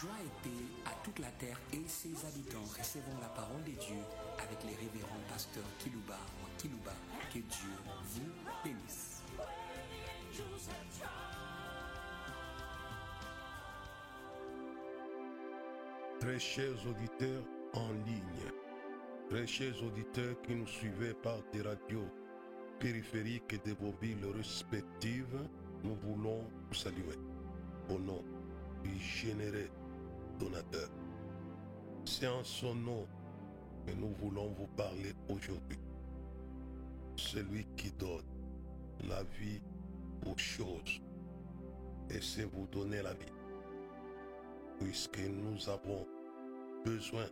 Joie et paix à toute la terre et ses habitants. Recevons la parole de Dieu avec les révérends pasteurs Kilouba ou Kilouba. Que Dieu vous bénisse. Très chers auditeurs en ligne, très chers auditeurs qui nous suivez par des radios périphériques de vos villes respectives, nous voulons vous saluer au nom du généreux donateur. C'est en son nom que nous voulons vous parler aujourd'hui. Celui qui donne la vie aux choses et c'est vous donner la vie. Puisque nous avons besoin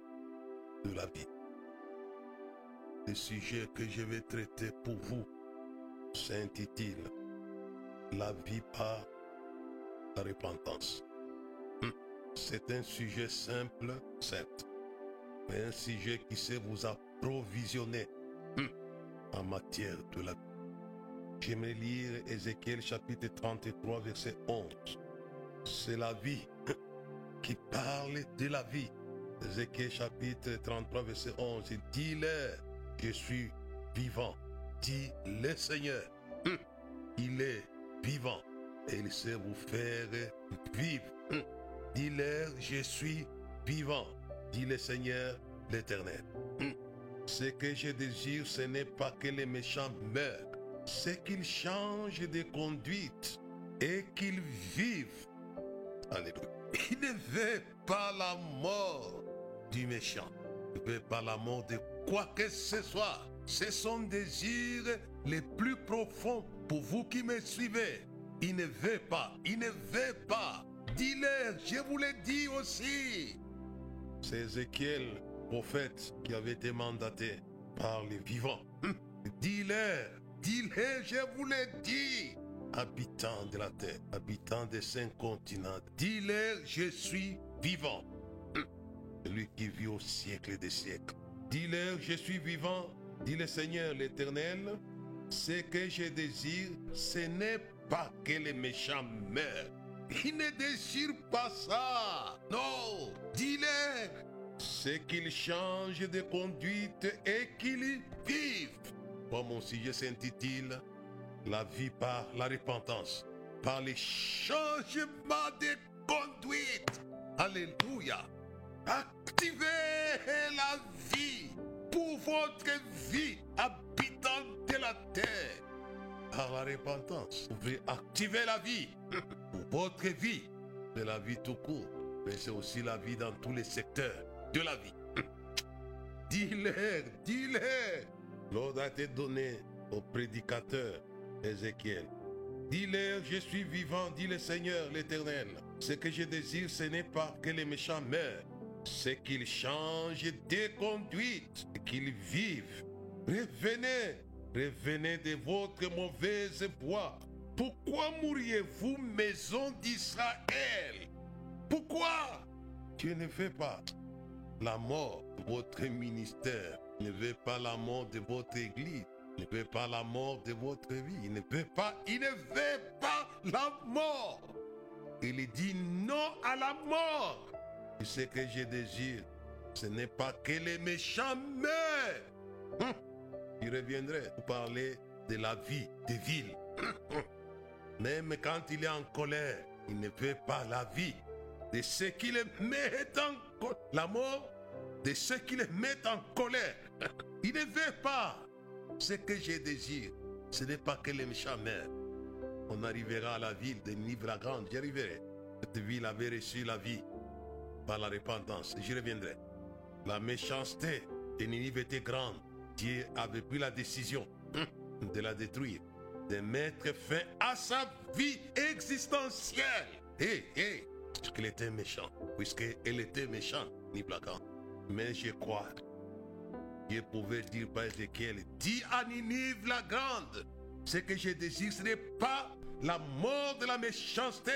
de la vie. Le sujet que je vais traiter pour vous s'intitule La vie par la repentance. Hum, C'est un sujet simple, certes, mais un sujet qui sait vous approvisionner hum, en matière de la vie. J'aimerais lire Ézéchiel chapitre 33, verset 11. C'est la vie hum, qui parle de la vie. Ézéchiel chapitre 33, verset 11. Il dit leur je suis vivant. Dit le Seigneur. Hum, Il est vivant et il sait vous faire vivre. Dis-leur, je suis vivant, dit le Seigneur l'Éternel. Hum. Ce que je désire, ce n'est pas que les méchants meurent, c'est qu'ils changent de conduite et qu'ils vivent. Alléluia. Il ne veut pas la mort du méchant. Il ne veut pas la mort de quoi que ce soit. C'est son désir le plus profond pour vous qui me suivez. Il ne veut pas, il ne veut pas. Dis-leur, je vous l'ai dit aussi. C'est Ézéchiel, prophète, qui avait été mandaté par les vivants. Hum. Dis-leur, dis-leur, je vous l'ai dit. Habitants de la terre, habitants des cinq continents, dis-leur, je suis vivant. Hum. Celui qui vit au siècle des siècles. Dis-leur, je suis vivant, dit le Seigneur l'Éternel. Ce que je désire, ce n'est pas que les méchants meurent. Il ne désire pas ça. Non, dis-leur. C'est qu'ils changent de conduite et qu'ils vivent. Bon, mon sujet s'intitule La vie par la repentance, par les changements de conduite. Alléluia. Activez la vie pour votre vie, habitant de la terre. Par la repentance, vous pouvez activer la vie votre vie. C'est la vie tout court, mais c'est aussi la vie dans tous les secteurs de la vie. Dis-leur, dis-leur. L'ordre a été donné au prédicateur Ézéchiel. Dis-leur, je suis vivant, dit le Seigneur l'Éternel. Ce que je désire, ce n'est pas que les méchants meurent, c'est qu'ils changent de conduite, qu'ils vivent. Revenez, revenez de votre mauvaise voie. Pourquoi mourriez-vous, maison d'Israël? Pourquoi? Dieu ne veut pas la mort de votre ministère, ne veut pas la mort de votre église, ne veut pas la mort de votre vie, il ne veut pas, il ne veut pas la mort. Il dit non à la mort. Et ce que je désire, ce n'est pas que les méchants meurent. Hum. Je reviendrai pour parler de la vie des villes. Même quand il est en colère, il ne veut pas la vie de ceux qui le mettent en colère. La mort de ceux qui le mettent en colère. Il ne veut pas. Ce que je désire, ce n'est pas que les méchants meurent. On arrivera à la ville de Nive-la-Grande. J'y arriverai. Cette ville avait reçu la vie par la repentance. J'y reviendrai. La méchanceté de Ninive était grande. Dieu avait pris la décision hum, de la détruire, de mettre fin à sa vie existentielle. Hé, hé, parce qu'elle était méchante, puisqu'elle était méchante, Nive-la-Grande. Mais je crois, Dieu pouvait dire par Ézéchiel, dis à Ninive la grande, ce que je désire, ce n'est pas la mort de la méchanceté,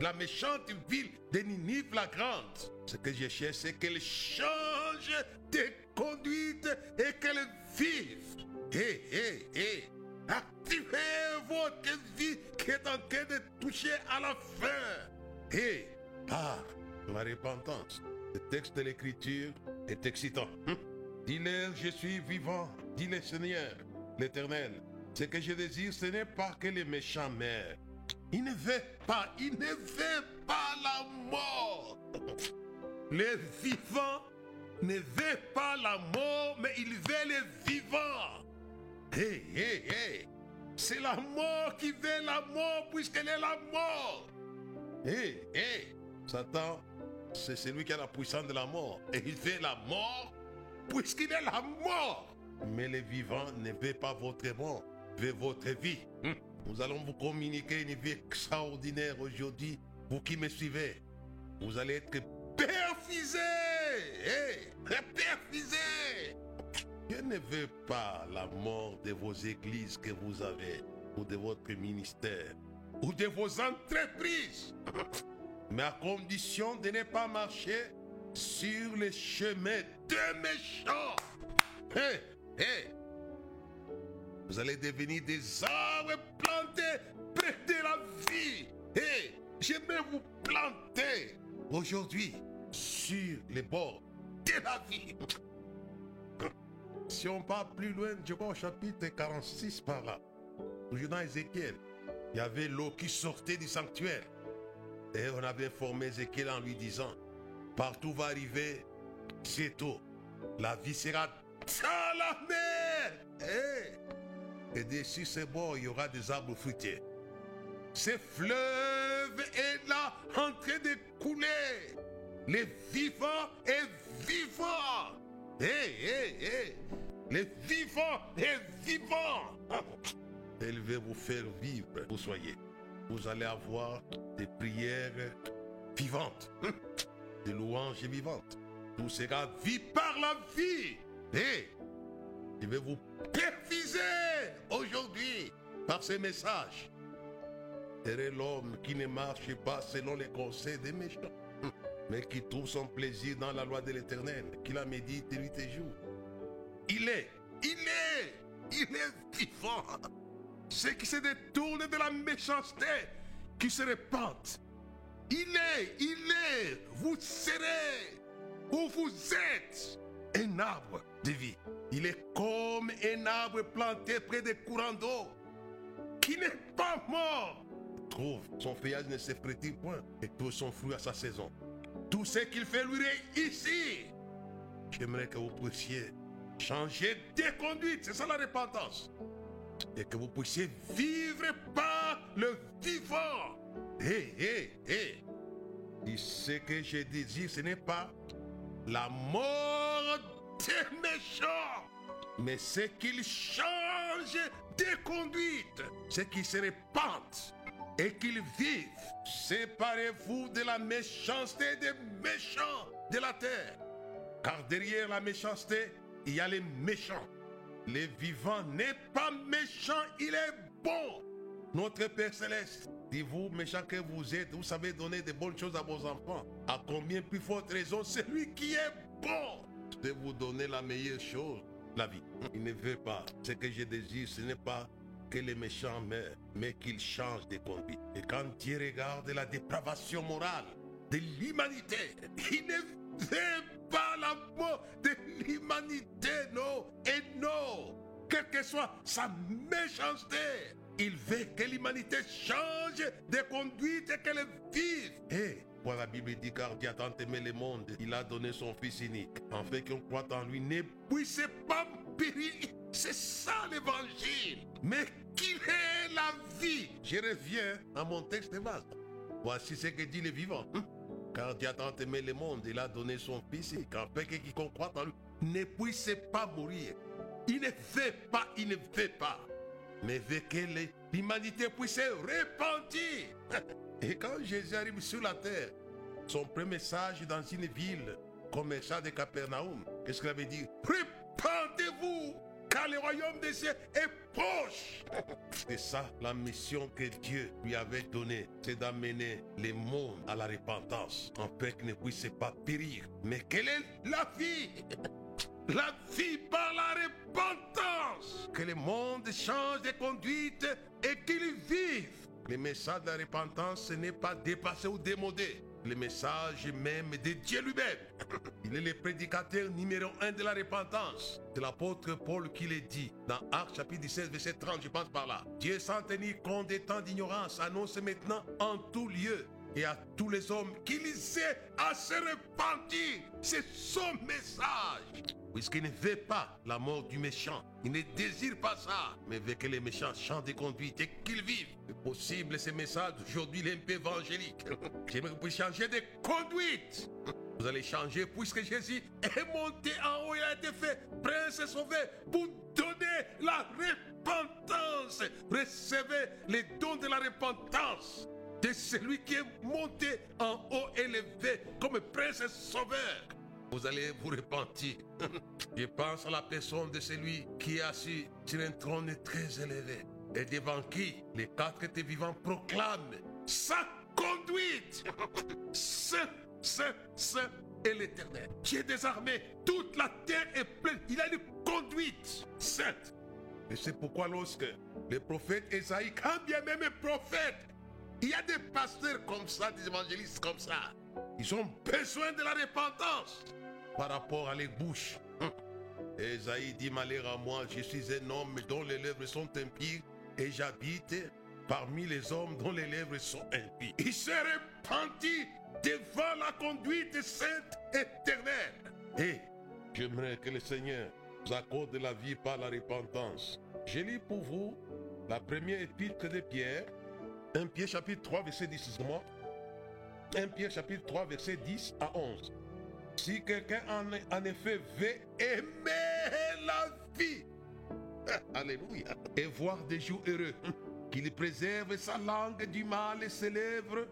la méchante ville de Ninive la grande. Ce que je cherche, c'est qu'elle change de conduite et qu'elle vive. Hé, hé, hé, activez votre vie qui est en train de toucher à la fin. Et par la repentance. Le texte de l'Écriture est excitant. Hum? Dis-leur, je suis vivant. Dis-le Seigneur, l'Éternel. Ce que je désire, ce n'est pas que les méchants meurent. Il ne veut pas, il ne veut pas la mort. Les vivants ne veulent pas la mort, mais ils veulent les vivants. Hé, hé, hé. C'est la mort qui veut la mort puisqu'elle est la mort. Hé, hé. Satan, c'est celui qui a la puissance de la mort. Et il fait la mort puisqu'il est la mort. Mais les vivants ne veulent pas votre mort, veulent votre vie. Hum. Nous allons vous communiquer une vie extraordinaire aujourd'hui. Vous qui me suivez, vous allez être perfisés. Hey, perfisés. Je ne veux pas la mort de vos églises que vous avez, ou de votre ministère, ou de vos entreprises. Mais à condition de ne pas marcher sur les chemins de méchants. Hé, hé. Vous allez devenir des arbres plantés de la vie. Hé, je vais vous planter aujourd'hui sur les bords de la vie. Si on part plus loin, je vois au chapitre 46 par là, toujours dans Ézéchiel, il y avait l'eau qui sortait du sanctuaire. Et on avait formé Ézéchiel en lui disant, partout va arriver cette eau. La vie sera dans la mer. Et dessus ces bords, il y aura des arbres fruitiers. Ce fleuve est là en train de couler. Les vivants est vivant. Hé, hé, hé. Les vivants est vivant. Elle veut vous faire vivre, vous soyez. Vous allez avoir des prières vivantes, des louanges vivantes. Tout sera vie par la vie. Et je vais vous aujourd'hui par ces messages. Heureux l'homme qui ne marche pas selon les conseils des méchants, mais qui trouve son plaisir dans la loi de l'éternel, qui la médite nuit et jour. Il est, il est, il est vivant. Ceux qui se détournent de la méchanceté, qui se répandent. Il est, il est, vous serez, où vous êtes, un arbre vie. Il est comme un arbre planté près des courants d'eau, qui n'est pas mort. Trouve, son feuillage ne se frétille point, et tout son fruit à sa saison. Tout ce qu'il fait lui est ici. J'aimerais que vous puissiez changer de conduite, c'est ça la repentance. Et que vous puissiez vivre par le vivant. Hé, hé, hé. Ce que je désire, ce n'est pas la mort des méchants, mais c'est qu'ils changent de conduite, c'est qu'ils se répandent et qu'ils vivent. Séparez-vous de la méchanceté des méchants de la terre. Car derrière la méchanceté, il y a les méchants. Le vivant n'est pas méchant, il est bon. Notre Père céleste, dit vous, méchants que vous êtes, vous savez donner de bonnes choses à vos enfants. À combien plus forte raison, celui qui est bon de vous donner la meilleure chose, la vie. Il ne veut pas. Ce que je désire, ce n'est pas que les méchants meurent, mais qu'ils changent de conduite. Et quand Dieu regarde la dépravation morale de l'humanité, il ne veut pas la mort de l'humanité, non, et non, quelle que soit sa méchanceté. Il veut que l'humanité change de conduite et qu'elle vive. Et voilà, la Bible dit car Dieu a tant aimé le monde, il a donné son Fils unique, en fait qu'on croit en lui ne puisse pas périr. C'est ça l'évangile. Mais qu'il est la vie. Je reviens à mon texte de base. Voici ce que dit le vivant. Car Dieu a tant aimé le monde, il a donné son Fils unique, en fait que quiconque croit en lui ne puisse pas mourir. Il ne fait pas, il ne fait pas. Mais veut que l'humanité puisse se repentir. Et quand Jésus arrive sur la terre, son premier message dans une ville comme ça de Capernaum, qu'est-ce qu'il avait dit? Répandez-vous, car le royaume des cieux est proche. C'est ça la mission que Dieu lui avait donnée, c'est d'amener le monde à la repentance, en fait qu'il ne puisse pas périr. Mais quelle est la vie? La vie par la repentance. Que le monde change de conduite et qu'il vive. Le message de la repentance, ce n'est pas dépassé ou démodé. le message même de Dieu lui-même. Il est le prédicateur numéro un de la repentance. C'est l'apôtre Paul qui le dit dans Actes chapitre 17, verset 30, je pense par là. Dieu sans tenir compte des temps d'ignorance annonce maintenant en tout lieu et à tous les hommes qu'il ait à se repentir. C'est son message. Puisqu'il ne veut pas la mort du méchant. Il ne désire pas ça, mais veut que les méchants changent de conduite et qu'ils vivent. C'est possible, ce message aujourd'hui, peu évangélique. J'aimerais que vous changer de conduite. Vous allez changer puisque Jésus est monté en haut, il a été fait prince et sauvé pour donner la repentance. Recevez les dons de la repentance de celui qui est monté en haut élevé comme prince et sauveur. Vous allez vous repentir. Je pense à la personne de celui qui est assis sur un trône très élevé et devant qui les quatre étés vivants proclament sa conduite. Saint, Saint, Saint et l'éternel. Qui est désarmé. Toute la terre est pleine. Il a une conduite sainte. Et c'est pourquoi lorsque le prophète Esaïe, quand bien même un prophète, il y a des pasteurs comme ça, des évangélistes comme ça. Ils ont besoin de la repentance par rapport à les bouches. Hum. Esaïe dit Malheur à moi, je suis un homme dont les lèvres sont impies et j'habite parmi les hommes dont les lèvres sont impies. Il s'est repenti devant la conduite sainte éternelle. Et j'aimerais que le Seigneur vous accorde la vie par la repentance. Je lis pour vous la première épître de Pierre, 1 Pierre chapitre 3, verset 10. Moi 1 Pierre chapitre 3, verset 10 à 11. Si quelqu'un en, en, effet veut aimer la vie, Alléluia, et voir des jours heureux, qu'il préserve sa langue du mal et ses lèvres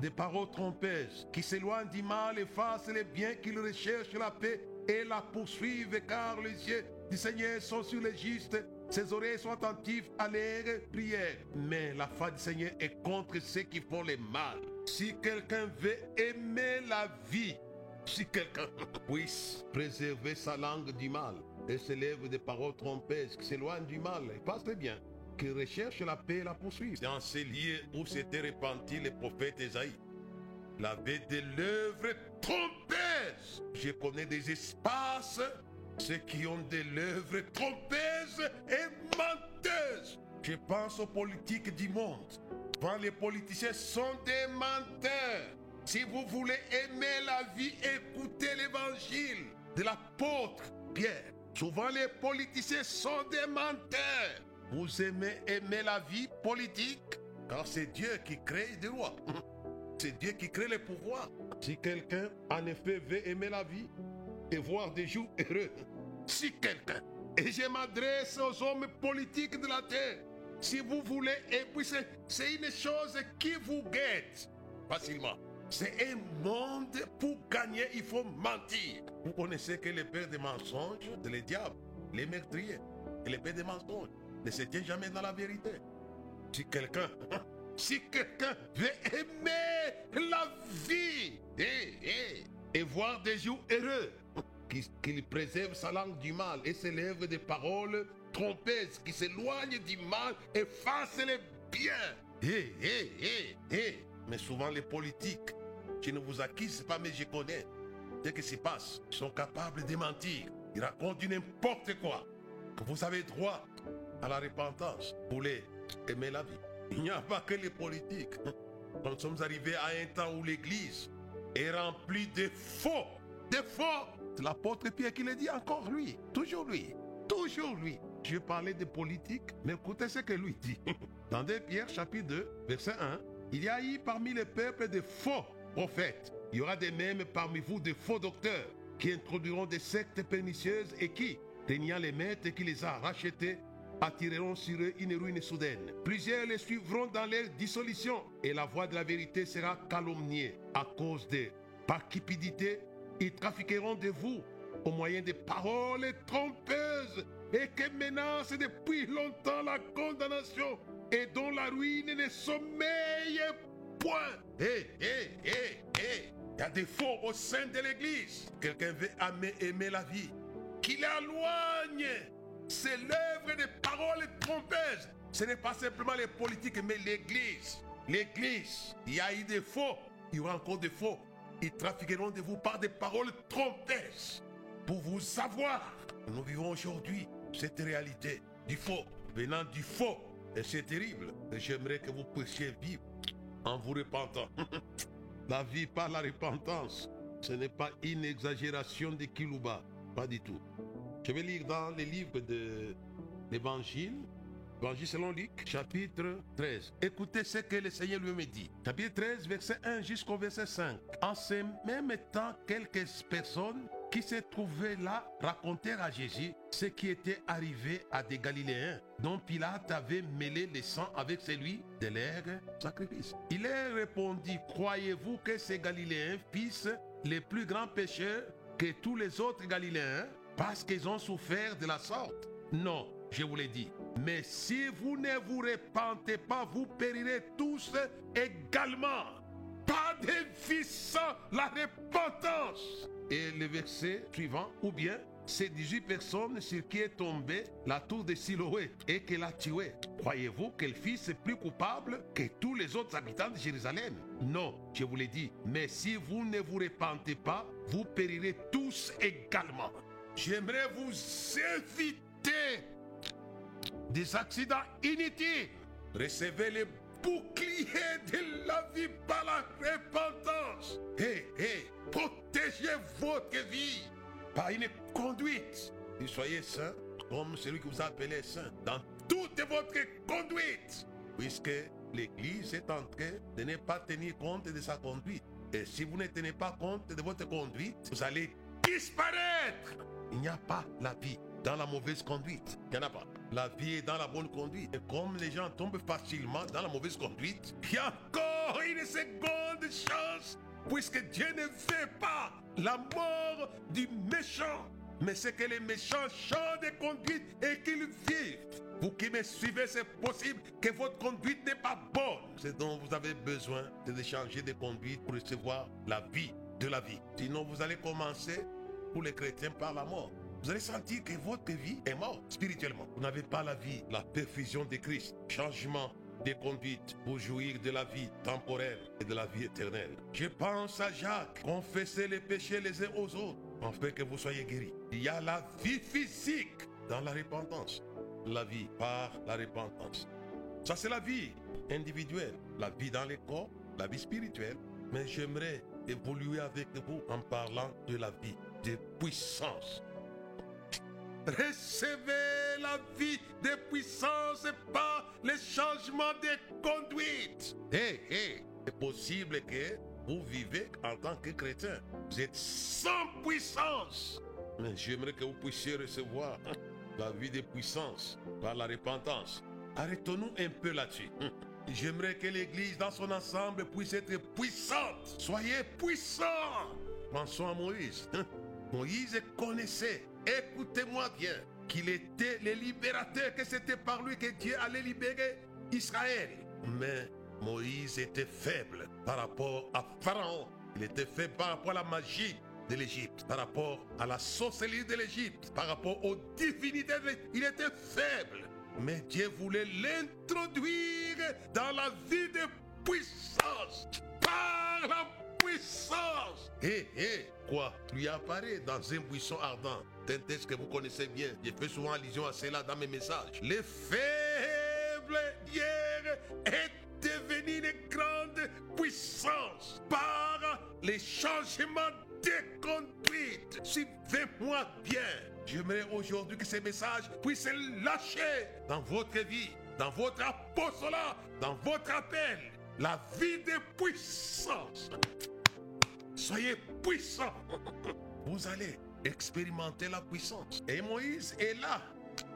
des paroles trompeuses, qui s'éloigne du mal et fasse les biens, qu'il recherche la paix et la poursuive, car les yeux du Seigneur sont sur les justes ses oreilles sont attentives à leurs prières. Mais la foi du Seigneur est contre ceux qui font le mal. Si quelqu'un veut aimer la vie, si quelqu'un puisse préserver sa langue du mal et se lève des paroles trompeuses qui s'éloignent du mal, il passe bien. Qui recherche la paix et la poursuivre. Dans ces lieux où s'était repenti le prophète Esaïe, il avait de l'œuvre trompeuse. Je connais des espaces ceux qui ont des lèvres trompeuses et menteuses. Je pense aux politiques du monde. Quand les politiciens sont des menteurs. Si vous voulez aimer la vie, écoutez l'évangile de l'apôtre Pierre. Souvent les politiciens sont des menteurs. Vous aimez aimer la vie politique? Car c'est Dieu qui crée des lois. C'est Dieu qui crée les pouvoirs. Si quelqu'un en effet veut aimer la vie, et voir des jours heureux. Si quelqu'un, et je m'adresse aux hommes politiques de la terre, si vous voulez, et puis c'est une chose qui vous guette facilement. C'est un monde pour gagner, il faut mentir. Vous connaissez que le père des mensonges, c'est le diable, les meurtriers. Et le père des mensonges ne se tient jamais dans la vérité. Si quelqu'un, si quelqu'un veut aimer la vie et, et voir des jours heureux, qu'il préserve sa langue du mal et ses lèvres des paroles trompeuses, qui s'éloigne du mal et fasse les biens. Hé, hé, hé, hé. Mais souvent les politiques, je ne vous accuse pas, mais je connais. Dès que se passe, ils sont capables de mentir. Ils racontent n'importe quoi. Que vous avez droit à la repentance. Vous voulez aimer la vie. Il n'y a pas que les politiques. Nous sommes arrivés à un temps où l'Église est remplie de faux, de faux l'apôtre Pierre qui le dit encore lui. Toujours lui. Toujours lui. Je parlais de politique, mais écoutez ce que lui dit. Dans 2 Pierre chapitre 2, verset 1, il y a eu parmi les peuples de faux prophètes. Il y aura des mêmes parmi vous de faux docteurs qui introduiront des sectes pernicieuses et qui, teniant les maîtres qui les a rachetés, attireront sur eux une ruine soudaine. Plusieurs les suivront dans leur dissolution et la voix de la vérité sera calomniée à cause de par cupidité ils trafiqueront de vous au moyen de paroles trompeuses et qui menacent depuis longtemps la condamnation et dont la ruine ne sommeille point. Hé, hé, hé, hé. Il y a des faux au sein de l'Église. Quelqu'un veut aimer, aimer la vie. Qu'il éloigne. C'est l'œuvre des paroles trompeuses. Ce n'est pas simplement les politiques, mais l'Église. L'Église. Il y a eu des faux il y aura encore des faux. Ils trafiqueront de vous par des paroles trompeuses pour vous savoir. Nous vivons aujourd'hui cette réalité du faux, venant du faux. Et c'est terrible. J'aimerais que vous puissiez vivre en vous repentant. la vie par la repentance, ce n'est pas une exagération de Kilouba. Pas du tout. Je vais lire dans les livres de l'Évangile, Évangile selon Luc, chapitre 13. Écoutez ce que le Seigneur lui-même dit. Chapitre 13, verset 1 jusqu'au verset 5. En ce même temps, quelques personnes qui se trouvaient là racontèrent à Jésus ce qui était arrivé à des Galiléens dont Pilate avait mêlé le sang avec celui de leur sacrifice. Il leur répondit, croyez-vous que ces Galiléens fissent les plus grands pécheurs que tous les autres Galiléens parce qu'ils ont souffert de la sorte? Non, je vous l'ai dit. Mais si vous ne vous repentez pas, vous périrez tous également. Pas dévissant la repentance. Et le verset suivant, ou bien ces 18 personnes sur qui est tombée la tour de Siloé et qu'elle a tué. Croyez-vous que le fils plus coupable que tous les autres habitants de Jérusalem? Non, je vous l'ai dit. Mais si vous ne vous repentez pas, vous périrez tous également. J'aimerais vous éviter des accidents inutiles. Recevez le bouclier de la vie par la repentance. Hé, hé, protégez votre vie par une conduite. Et soyez saint comme celui que vous appelez saint dans toute votre conduite. Puisque l'Église est en train de ne pas tenir compte de sa conduite. Et si vous ne tenez pas compte de votre conduite, vous allez disparaître. Il n'y a pas la vie dans la mauvaise conduite. Il n'y en a pas. La vie est dans la bonne conduite. Et comme les gens tombent facilement dans la mauvaise conduite, il y a encore une seconde chance. Puisque Dieu ne fait pas la mort du méchant. Mais c'est que les méchants changent de conduite et qu'ils vivent. Vous qui me suivez, c'est possible que votre conduite n'est pas bonne. Ce dont vous avez besoin, c'est de changer de conduite pour recevoir la vie de la vie. Sinon, vous allez commencer pour les chrétiens par la mort. Vous allez sentir que votre vie est morte spirituellement. Vous n'avez pas la vie, la perfusion de Christ, changement de conduite pour jouir de la vie temporelle et de la vie éternelle. Je pense à Jacques, confessez les péchés les uns aux autres, afin que vous soyez guéris. Il y a la vie physique dans la repentance, la vie par la repentance. Ça, c'est la vie individuelle, la vie dans les corps, la vie spirituelle. Mais j'aimerais évoluer avec vous en parlant de la vie de puissance. Recevez la vie de puissance par les changements de conduite. Hé, hé, c'est possible que vous vivez en tant que chrétien. Vous êtes sans puissance. Mais j'aimerais que vous puissiez recevoir la vie de puissance par la repentance. Arrêtons-nous un peu là-dessus. J'aimerais que l'Église dans son ensemble puisse être puissante. Soyez puissants. Pensons à Moïse. Moïse connaissait, écoutez-moi bien, qu'il était le libérateur, que c'était par lui que Dieu allait libérer Israël. Mais Moïse était faible par rapport à Pharaon. Il était faible par rapport à la magie de l'Égypte, par rapport à la sorcellerie de l'Égypte, par rapport aux divinités. Il était faible. Mais Dieu voulait l'introduire dans la vie de puissance. Par la puissance. Hé, hé, quoi? Lui apparaît dans un buisson ardent. Texte que vous connaissez bien? J'ai fait souvent allusion à cela dans mes messages. Les faibles hier est devenu une grande puissance par les changements de conduite. Suivez-moi bien. J'aimerais aujourd'hui que ces messages puissent lâcher dans votre vie, dans votre apostolat, dans votre appel. La vie de puissance. Soyez puissants. Vous allez expérimenter la puissance. Et Moïse est là,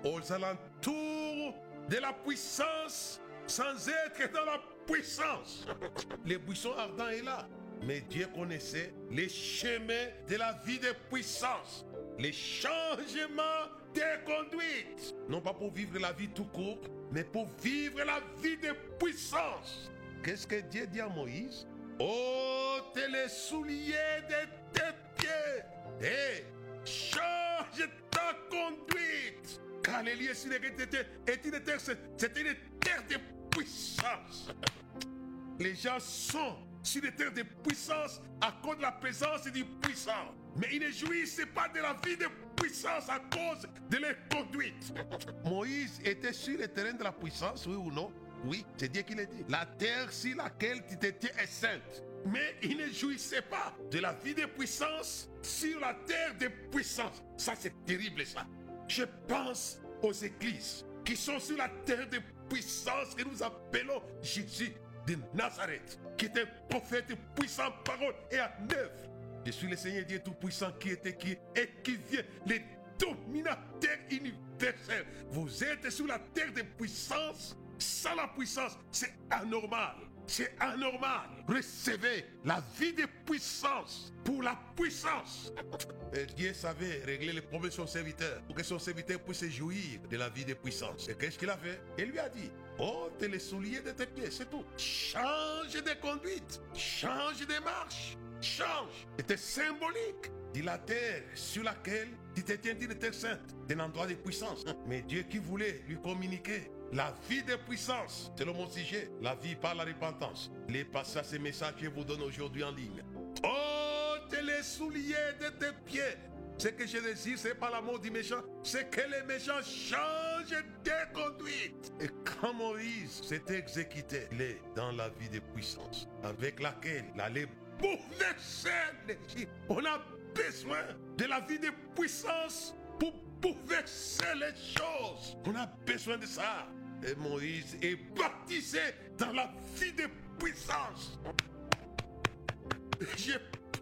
aux alentours de la puissance, sans être dans la puissance. Le buisson ardent est là. Mais Dieu connaissait les chemins de la vie de puissance, les changements de conduite. Non pas pour vivre la vie tout court, mais pour vivre la vie de puissance. Qu'est-ce que Dieu dit à Moïse? Ôte les souliers de tes pieds et change ta conduite. Car les lieux sur est une terre, c'était une terre de puissance. Les gens sont sur les terres de puissance à cause de la présence du puissant. Mais ils ne jouissent pas de la vie de puissance à cause de leur conduite. Moïse était sur le terrain de la puissance, oui ou non? Oui, c'est Dieu qui l'a dit. La terre sur laquelle tu t'étais est sainte. Mais il ne jouissait pas de la vie de puissance sur la terre de puissance. Ça, c'est terrible, ça. Je pense aux églises qui sont sur la terre de puissance que nous appelons Jésus de Nazareth, qui est un prophète puissant parole et à neuf. Je suis le Seigneur Dieu Tout-Puissant qui était qui et qui vient, le dominateur universel. Vous êtes sur la terre de puissance. Sans la puissance, c'est anormal. C'est anormal. Recevez la vie de puissance pour la puissance. Et Dieu savait régler les problèmes de son serviteur pour que son serviteur puisse jouir de la vie de puissance. Et qu'est-ce qu'il a fait? Il lui a dit ôte les souliers de tes pieds, c'est tout. Change de conduite, change de marche, change. C'était symbolique de la terre sur laquelle tu dit de terre sainte, d'un endroit de puissance. Mais Dieu qui voulait lui communiquer la vie de puissance, c'est le mot sujet, la vie par la repentance. Les passages, ces messages que je vous donne aujourd'hui en ligne. Ôte les souliers de tes pieds. Ce que je désire, c'est pas l'amour du méchant, c'est que les méchants changent de conduite. Et quand Moïse s'était exécuté, il est dans la vie de puissance, avec laquelle il allait bouleverser l'Égypte. On a besoin de la vie de puissance pour bouleverser les choses. On a besoin de ça. Et Moïse est baptisé dans la vie de puissance. Je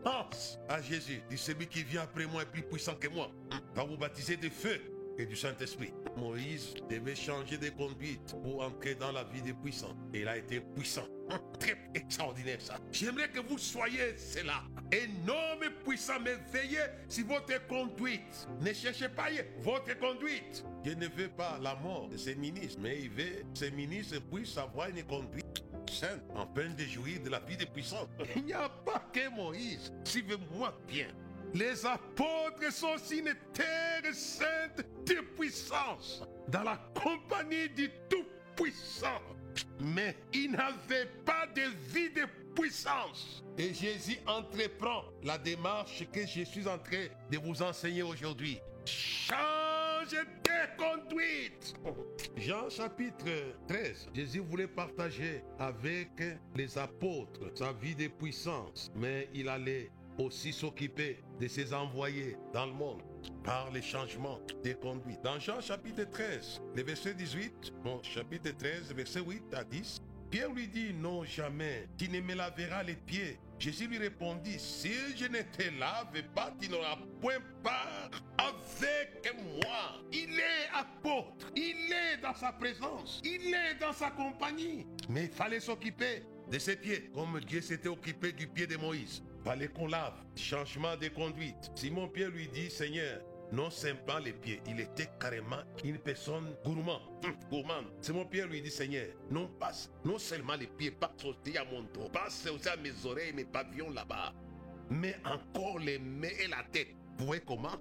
pense à Jésus, dit celui qui vient après moi est plus puissant que moi, va vous baptiser de feu et du Saint-Esprit. Moïse devait changer de conduite pour entrer dans la vie des puissants. Et il a été puissant. Très extraordinaire ça. J'aimerais que vous soyez cela. Énorme puissant, mais veillez sur votre conduite. Ne cherchez pas votre conduite. Dieu ne veut pas la mort de ses ministres, mais il veut que ses ministres puissent avoir une conduite sainte, en peine de jouir de la vie des puissants. Il n'y a pas que Moïse. Suivez-moi bien. Les apôtres sont sur une terre sainte de puissance, dans la compagnie du Tout-Puissant. Mais ils n'avaient pas de vie de puissance. Et Jésus entreprend la démarche que je suis en train de vous enseigner aujourd'hui. Change de conduite. Jean chapitre 13. Jésus voulait partager avec les apôtres sa vie de puissance, mais il allait aussi s'occuper de ses envoyés dans le monde par les changements des conduites. Dans Jean chapitre 13, le verset 18, bon, chapitre 13, verset 8 à 10, Pierre lui dit, non jamais, tu ne me laveras les pieds? Jésus lui répondit, si je ne te lave pas, tu n'auras point part avec moi. Il est apôtre, il est dans sa présence, il est dans sa compagnie. Mais il fallait s'occuper de ses pieds, comme Dieu s'était occupé du pied de Moïse. Fallait qu'on lave. Changement de conduite. Simon Pierre lui dit, Seigneur, non simplement les pieds, il était carrément une personne gourmand, hum, gourmande. Simon Pierre lui dit, Seigneur, non passe, non seulement les pieds, passe aussi à mon dos, passe aussi à mes oreilles, mes pavillons là-bas, mais encore les mains et la tête. Vous voyez comment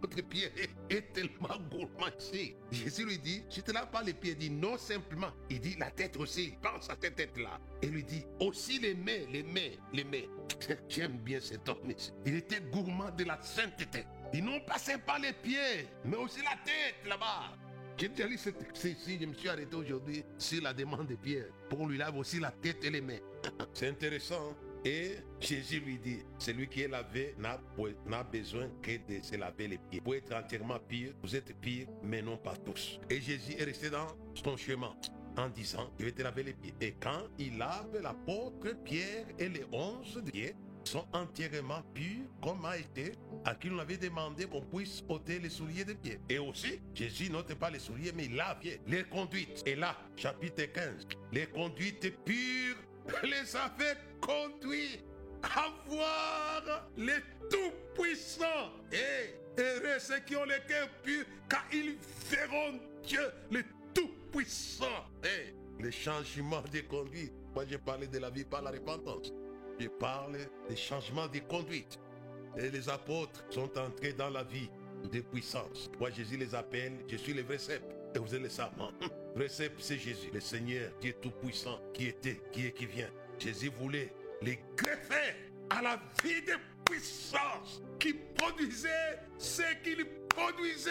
votre pied est tellement gourmand ici. Jésus lui dit, je te lave pas les pieds. Il dit non simplement. Il dit la tête aussi. Pense à cette tête-là. Et lui dit aussi les mains, les mains, les mains. J'aime bien cet homme Il était gourmand de la sainteté. Il n'ont passé pas les pieds, mais aussi la tête là-bas. J'ai déjà lu cette ici, je me suis arrêté aujourd'hui sur la demande de Pierre pour lui laver aussi la tête et les mains. C'est intéressant. Et Jésus lui dit, celui qui est lavé n'a besoin que de se laver les pieds. Pour être entièrement pire, vous êtes pire, mais non pas tous. Et Jésus est resté dans son chemin en disant, je vais te laver les pieds. Et quand il lave l'apôtre Pierre et les onze pieds, sont entièrement purs comme a été à qui on avait demandé qu'on puisse ôter les souliers des pieds. Et aussi, Jésus n'ôte pas les souliers, mais il lave les conduites. Et là, chapitre 15, les conduites pures les avait conduits à voir les tout-puissants. Et heureux ceux qui ont les cœurs purs, car ils verront Dieu, le tout-puissant. Et les changements de conduite. Moi, j'ai parlé de la vie par la repentance. Je parle des changements de conduite. Et les apôtres sont entrés dans la vie de puissance. Moi, Jésus les appelle, je suis le vrai cep. Et vous êtes le cep, c'est Jésus, le Seigneur, qui est tout puissant, qui était, qui est, qui vient. Jésus voulait les greffer à la vie de puissance qui produisait ce qu'il produisait.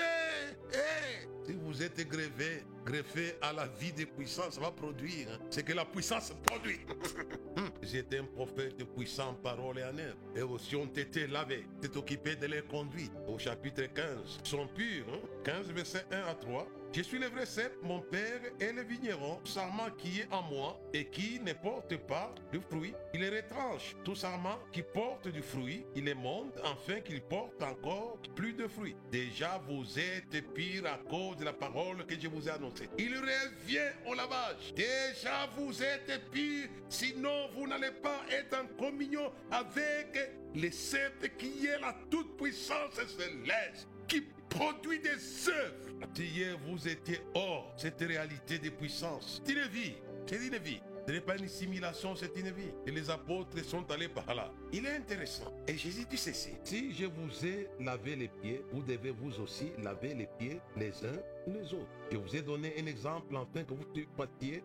Si vous êtes greffé, greffé à la vie de puissance, va produire hein. ce que la puissance produit. J'étais un prophète puissant parole et en œuvre. Et aussi ont été lavés, s'est occupé de leur conduite. Au chapitre 15, ils sont purs. hein. 15, verset 1 à 3. Je suis le vrai cep, mon père est le vigneron, sarment qui est en moi et qui ne porte pas de fruit. Il retranche. Tout sarment qui porte du fruit, il est monte afin qu'il porte encore plus de fruits. Déjà vous êtes pire à cause de la parole que je vous ai annoncée. Il revient au lavage. Déjà vous êtes pire, sinon vous n'allez pas être en communion avec le sceptre qui est la toute-puissance céleste, qui produit des œuvres. Hier, vous étiez hors cette réalité de puissance. C'est une vie. C'est une vie. Ce n'est pas une simulation, c'est une vie. Et les apôtres sont allés par là. Il est intéressant. Et Jésus dit ceci. Si je vous ai lavé les pieds, vous devez vous aussi laver les pieds les uns les autres. Je vous ai donné un exemple afin que vous pratiquiez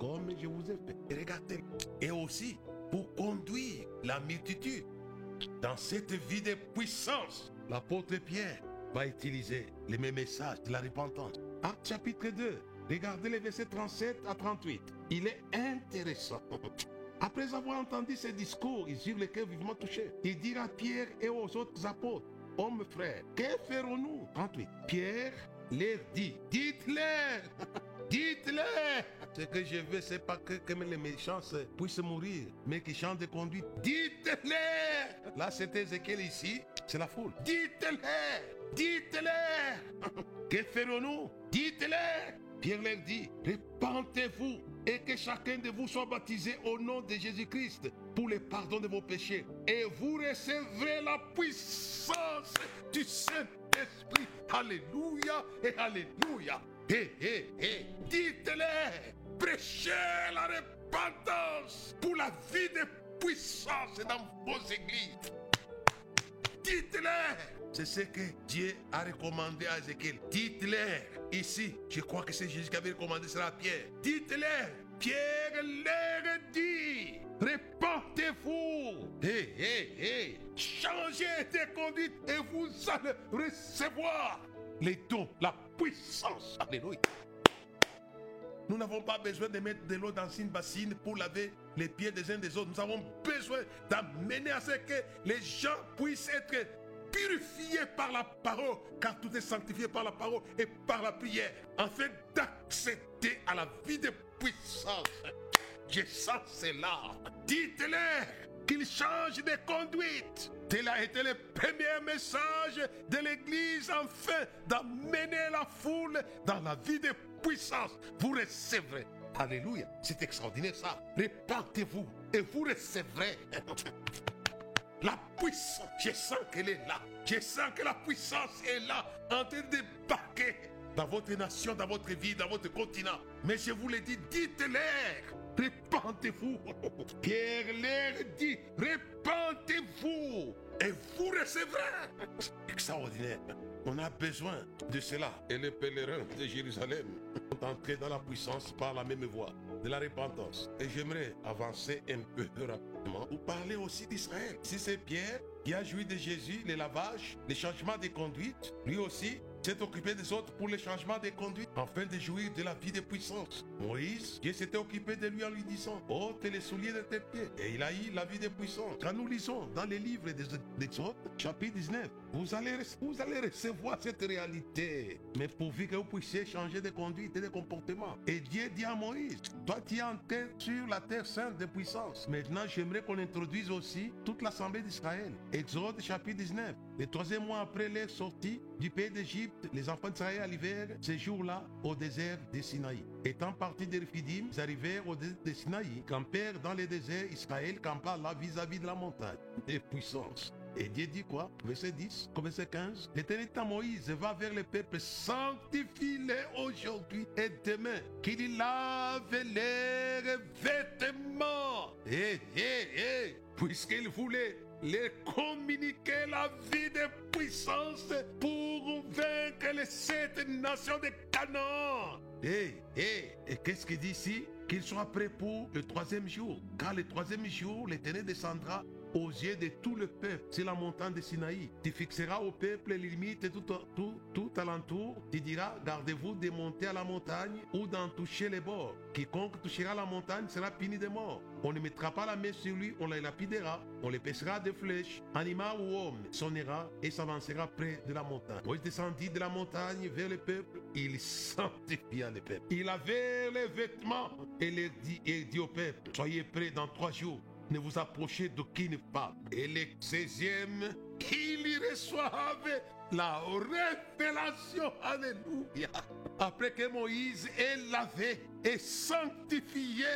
comme je vous ai fait. Regardez. Et aussi pour conduire la multitude dans cette vie de puissance. L'apôtre Pierre va utiliser les mêmes messages de la repentance. Acte chapitre 2, regardez les versets 37 à 38. Il est intéressant. Après avoir entendu ce discours, ils eurent le cœur vivement touché. Il dit à Pierre et aux autres apôtres, hommes frères, que ferons-nous 38. Pierre leur dit, dites-leur, dites-leur. Ce que je veux, c'est pas que, les méchants puissent mourir, mais qu'ils changent de conduite. Dites-leur. Là, c'était Ézéchiel ici, c'est la foule. Dites-leur, dites-leur. que ferons-nous? Dites-leur. Pierre leur dit, répentez-vous et que chacun de vous soit baptisé au nom de Jésus-Christ pour le pardon de vos péchés. Et vous recevrez la puissance du Saint-Esprit. Alléluia et Alléluia. Hé, hé, hé, dites-les, prêchez la repentance pour la vie de puissance dans vos églises. Dites-leur. C'est ce que Dieu a recommandé à Ézéchiel. Dites-leur. Ici, je crois que c'est Jésus qui avait recommandé cela à Pierre. Dites-leur. Pierre leur dit. Répentez-vous. Hé, hé, hé. Changez de conduite et vous allez recevoir les dons, la puissance. Alléluia. Nous n'avons pas besoin de mettre de l'eau dans une bassine pour laver les pieds des uns des autres. Nous avons besoin d'amener à ce que les gens puissent être purifiés par la parole, car tout est sanctifié par la parole et par la prière, afin d'accéder à la vie de puissance. Je sens cela. Dites-leur qu'ils changent de conduite. Tel a été le premier message de l'Église, enfin, d'amener la foule dans la vie de puissance. Vous recevrez. Alléluia. C'est extraordinaire ça. Répentez-vous et vous recevrez. La puissance, je sens qu'elle est là. Je sens que la puissance est là, en train de débarquer dans votre nation, dans votre vie, dans votre continent. Mais je vous le dis, dites-leur, répentez-vous. Pierre leur dit, répentez-vous et vous recevrez. Extraordinaire. On a besoin de cela. Et les pèlerins de Jérusalem sont entrés dans la puissance par la même voie de la repentance. Et j'aimerais avancer un peu rapidement pour parler aussi d'Israël. Si c'est Pierre qui a joui de Jésus, les lavages, les changements de conduite, lui aussi s'est occupé des autres pour les changements de conduite, afin de jouir de la vie de puissance. Moïse, Dieu s'était occupé de lui en lui disant, ôte les souliers de tes pieds. Et il a eu la vie de puissance. Quand nous lisons dans les livres des Exode, chapitre 19, vous allez, vous allez recevoir cette réalité. Mais pourvu que vous puissiez changer de conduite et de comportement. Et Dieu dit à Moïse, toi tu es en sur la terre sainte de puissance. Maintenant, j'aimerais qu'on introduise aussi toute l'assemblée d'Israël. Exode chapitre 19. Le troisième mois après leur sortie du pays d'Égypte, les enfants d'Israël arrivèrent ce jour-là au désert de Sinaï. Étant partis de Rephidim, ils arrivèrent au désert de Sinaï, campèrent dans le désert. Israël campa là vis-à-vis de la montagne de puissance. Et Dieu dit quoi? Verset 10, verset 15. L'Éternel à Moïse, va vers le peuple, sanctifie-les aujourd'hui et demain, qu'il lave leurs vêtements. Hé, hé, hé, puisqu'il voulait les communiquer la vie de puissance pour vaincre les sept nations de Canaan. Hé, hé, et qu'est-ce qu'il dit ici? Qu'il soit prêt pour le troisième jour. Car le troisième jour, l'Éternel descendra aux yeux de tout le peuple sur la montagne de Sinaï. Tu fixeras au peuple les limites tout, tout, tout alentour. Tu diras, gardez-vous de monter à la montagne ou d'en toucher les bords. Quiconque touchera la montagne sera puni de mort. On ne mettra pas la main sur lui, on le lapidera, on le pêchera de flèches. Animal ou homme sonnera et s'avancera près de la montagne. Moïse descendit de la montagne vers le peuple, il sanctifia le peuple. Il avait les vêtements et il dit, et dit au peuple, soyez prêts dans trois jours ne vous approchez d'aucune femme. Et le 16e, il y la révélation. Alléluia. Après que Moïse ait lavé et sanctifié.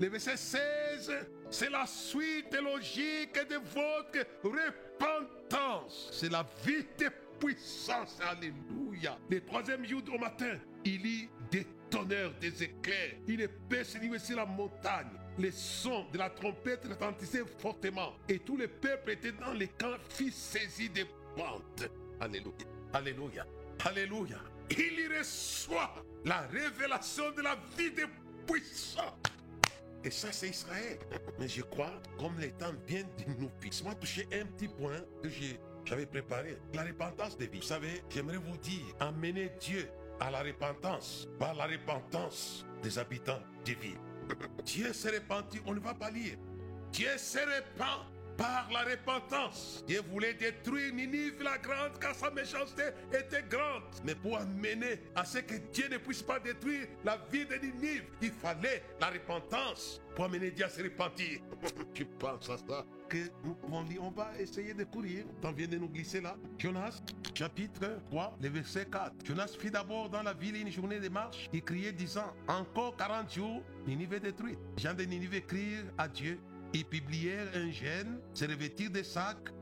Le verset 16, c'est la suite logique de votre repentance. C'est la vie de puissance. Alléluia. Le troisième jour au matin, il y des tonnerres, des éclairs. Il est percé sur la montagne les sons de la trompette retentissaient fortement et tout le peuple était dans les camps, saisi des pentes. Alléluia. Alléluia. Alléluia. Il y reçoit la révélation de la vie des puissants. Et ça, c'est Israël. Mais je crois, comme le temps vient de nous moi toucher un petit point que j'avais préparé. La repentance des vies. Vous savez, j'aimerais vous dire, amener Dieu à la repentance par la repentance des habitants des villes. Dieu s'est repenti, on ne va pas lire. Dieu s'est repent par la repentance. Dieu voulait détruire Ninive la grande car sa méchanceté était grande. Mais pour amener à ce que Dieu ne puisse pas détruire la vie de Ninive, il fallait la repentance pour amener Dieu à se repentir. tu penses à ça? Que on va essayer de courir. T'en viens de nous glisser là. Jonas, chapitre 3, le verset 4. Jonas fit d'abord dans la ville une journée de marche. Il criait disant, encore 40 jours, Ninive est détruite. Jean de Ninive écrire à Dieu ils publièrent un gène, se revêtir des sacs,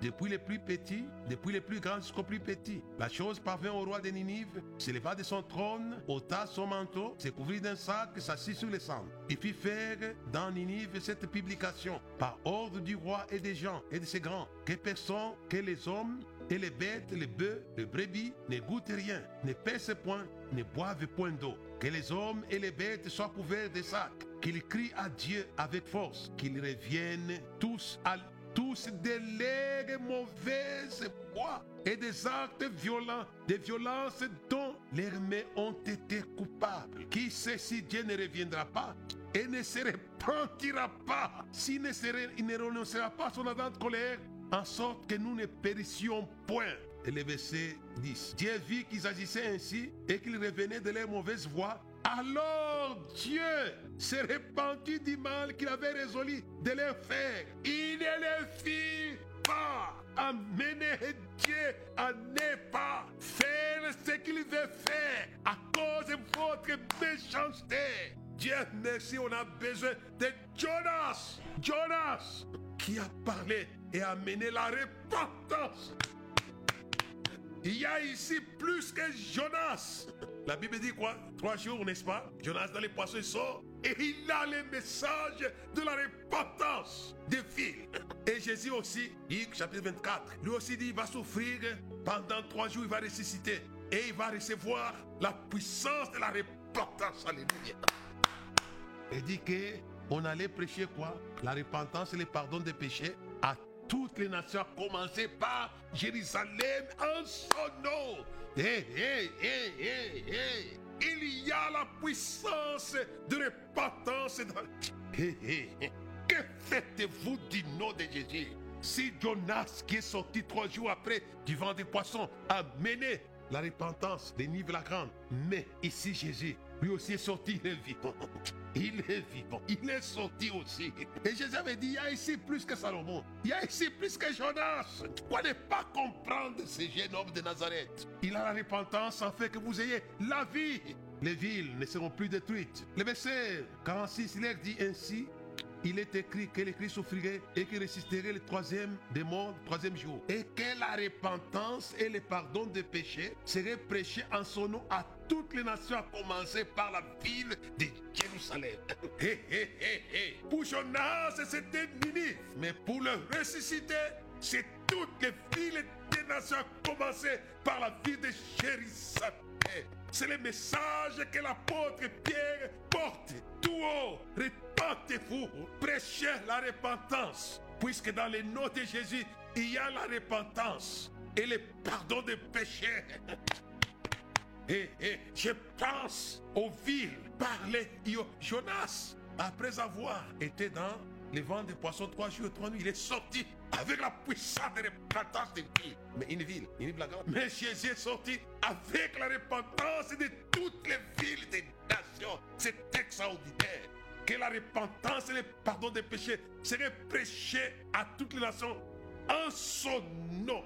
depuis les plus petits, depuis les plus grands jusqu'aux plus petits. La chose parvint au roi de Ninive, se leva de son trône, ôta son manteau, se couvrit d'un sac, s'assit sur le sang. Il fit faire dans Ninive cette publication, par ordre du roi et des gens et de ses grands, que personne, que les hommes et les bêtes, les bœufs, les brebis ne goûtent rien, ne pèsent point, ne boivent point d'eau. Que les hommes et les bêtes soient couverts de sacs qu'ils crient à Dieu avec force, qu'ils reviennent tous à tous legs mauvaises voies et des actes violents, des violences dont les mains ont été coupables. Qui sait si Dieu ne reviendra pas et ne se repentira pas, s'il ne, ne renoncera pas à son ardente colère, en sorte que nous ne périssions point. Et le verset 10. Dieu vit qu'ils agissaient ainsi et qu'ils revenaient de leur mauvaise voie alors Dieu s'est répandu du mal qu'il avait résolu de leur faire. Il ne les fit pas. Amener Dieu à ne pas faire ce qu'il veut faire à cause de votre méchanceté. Dieu merci, on a besoin de Jonas. Jonas qui a parlé et a amené la repentance. Il y a ici plus que Jonas. La Bible dit quoi? Trois jours, n'est-ce pas? Jonas dans les poissons sort et il a le message de la repentance des filles. Et Jésus aussi, Luc chapitre 24, lui aussi dit il va souffrir pendant trois jours, il va ressusciter et il va recevoir la puissance de la repentance. Alléluia. Il dit que on allait prêcher quoi? La repentance et le pardon des péchés toutes les nations, à commencer par Jérusalem en son nom. Hey, hey, hey, hey, hey. Il y a la puissance de repentance. Que faites-vous du nom de Jésus? Si Jonas, qui est sorti trois jours après du vent des poissons, a mené la repentance des niveaux la grande, mais ici Jésus, lui aussi est sorti, il est vivant. Il est vivant. Il est sorti aussi. Et Jésus avait dit, il y a ici plus que Salomon. Il y a ici plus que Jonas. Pourquoi ne pas comprendre ce jeune homme de Nazareth? Il a la repentance en fait que vous ayez la vie. Les villes ne seront plus détruites. Le verset 46, il dit ainsi, il est écrit que le Christ souffrirait et qu'il résisterait le troisième des morts, le troisième jour. Et que la repentance et le pardon des péchés seraient prêchés en son nom à toutes les nations, à commencer par la ville de Jérusalem. Hé, hé, hé, hé. Pour Jonas, c'était Ninive. Mais pour le ressusciter, c'est toutes les villes des nations, à commencer par la ville de Jérusalem. C'est le message que l'apôtre Pierre porte. Tout haut, repentez-vous, prêchez la repentance. Puisque dans les noms de Jésus, il y a la repentance et le pardon des péchés. Et, et je pense aux villes par les Jonas. Après avoir été dans le vent des poissons trois jours et trois nuits, il est sorti avec la puissance de repentance de ville. Mais une ville, une ville grande. Mais Jésus est sorti avec la repentance de toutes les villes des nations. C'est extraordinaire. Que la repentance et le pardon des péchés seraient prêchés à toutes les nations en son nom.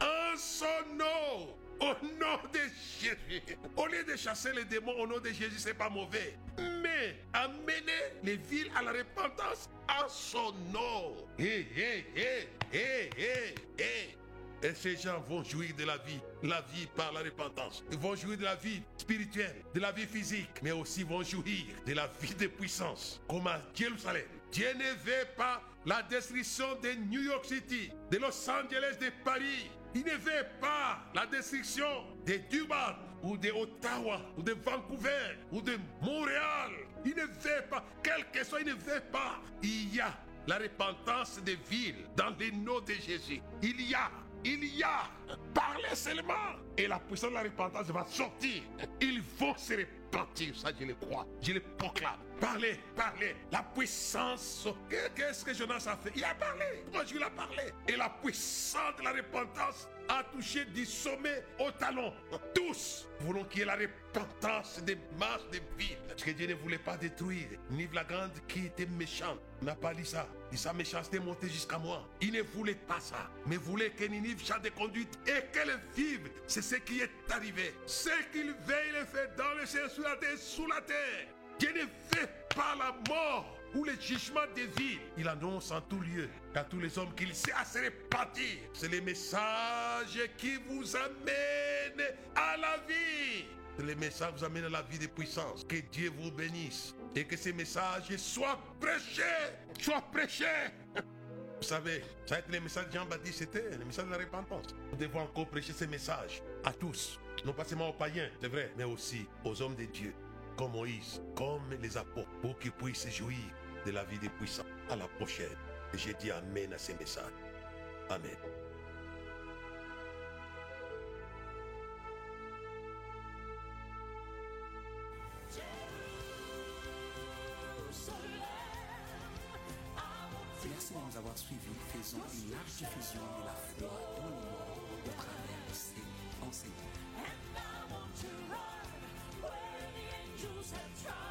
En son nom. Au nom de Jésus. Au lieu de chasser les démons au nom de Jésus, c'est pas mauvais. Mais amener les villes à la repentance en son nom. Et ces gens vont jouir de la vie, la vie par la repentance. Ils vont jouir de la vie spirituelle, de la vie physique, mais aussi vont jouir de la vie de puissance, comme à Jérusalem. Dieu ne veut pas la destruction de New York City, de Los Angeles, de Paris. Il ne veut pas la destruction de Durban ou de Ottawa ou de Vancouver ou de Montréal. Il ne veut pas, quel que soit, il ne veut pas. Il y a la repentance des villes dans les noms de Jésus. Il y a il y a, parlez seulement, et la puissance de la repentance va sortir. Ils vont se ça je le crois, je le proclame. Parlez, parlez, la puissance. Qu'est-ce que Jonas a fait? Il a parlé, Dieu a parlé? Et la puissance de la repentance a touché du sommet au talon. Tous voulons qu'il y ait la repentance des masses de villes. Parce que Dieu ne voulait pas détruire. Nive la grande qui était méchante n'a pas dit ça. Et sa méchanceté montait jusqu'à moi. Il ne voulait pas ça. Mais voulait que Ninive change de conduite et qu'elle vive. C'est ce qui est arrivé. Ce qu'il il le fait dans le ciel, sous la terre, sous la terre. Dieu ne fait pas la mort ou le jugement des villes. Il annonce en tout lieu qu'à tous les hommes qu'il sait à se répartir. C'est le message qui vous amène à la vie. Le message vous amène à la vie de puissance. Que Dieu vous bénisse et que ces messages soient prêchés, soient prêchés. Vous savez, ça a été le message de Jean-Baptiste, c'était le message de la repentance. Nous devons encore prêcher ces messages à tous, non pas seulement aux païens, c'est vrai, mais aussi aux hommes de Dieu, comme Moïse, comme les apôtres, pour qu'ils puissent jouir de la vie des puissants. À la prochaine. Et j'ai dit Amen à ces messages. Amen. Merci de nous avoir suivis. Faisons une large diffusion de la foi dans le monde au travers de ces enseignements. Jews have tried.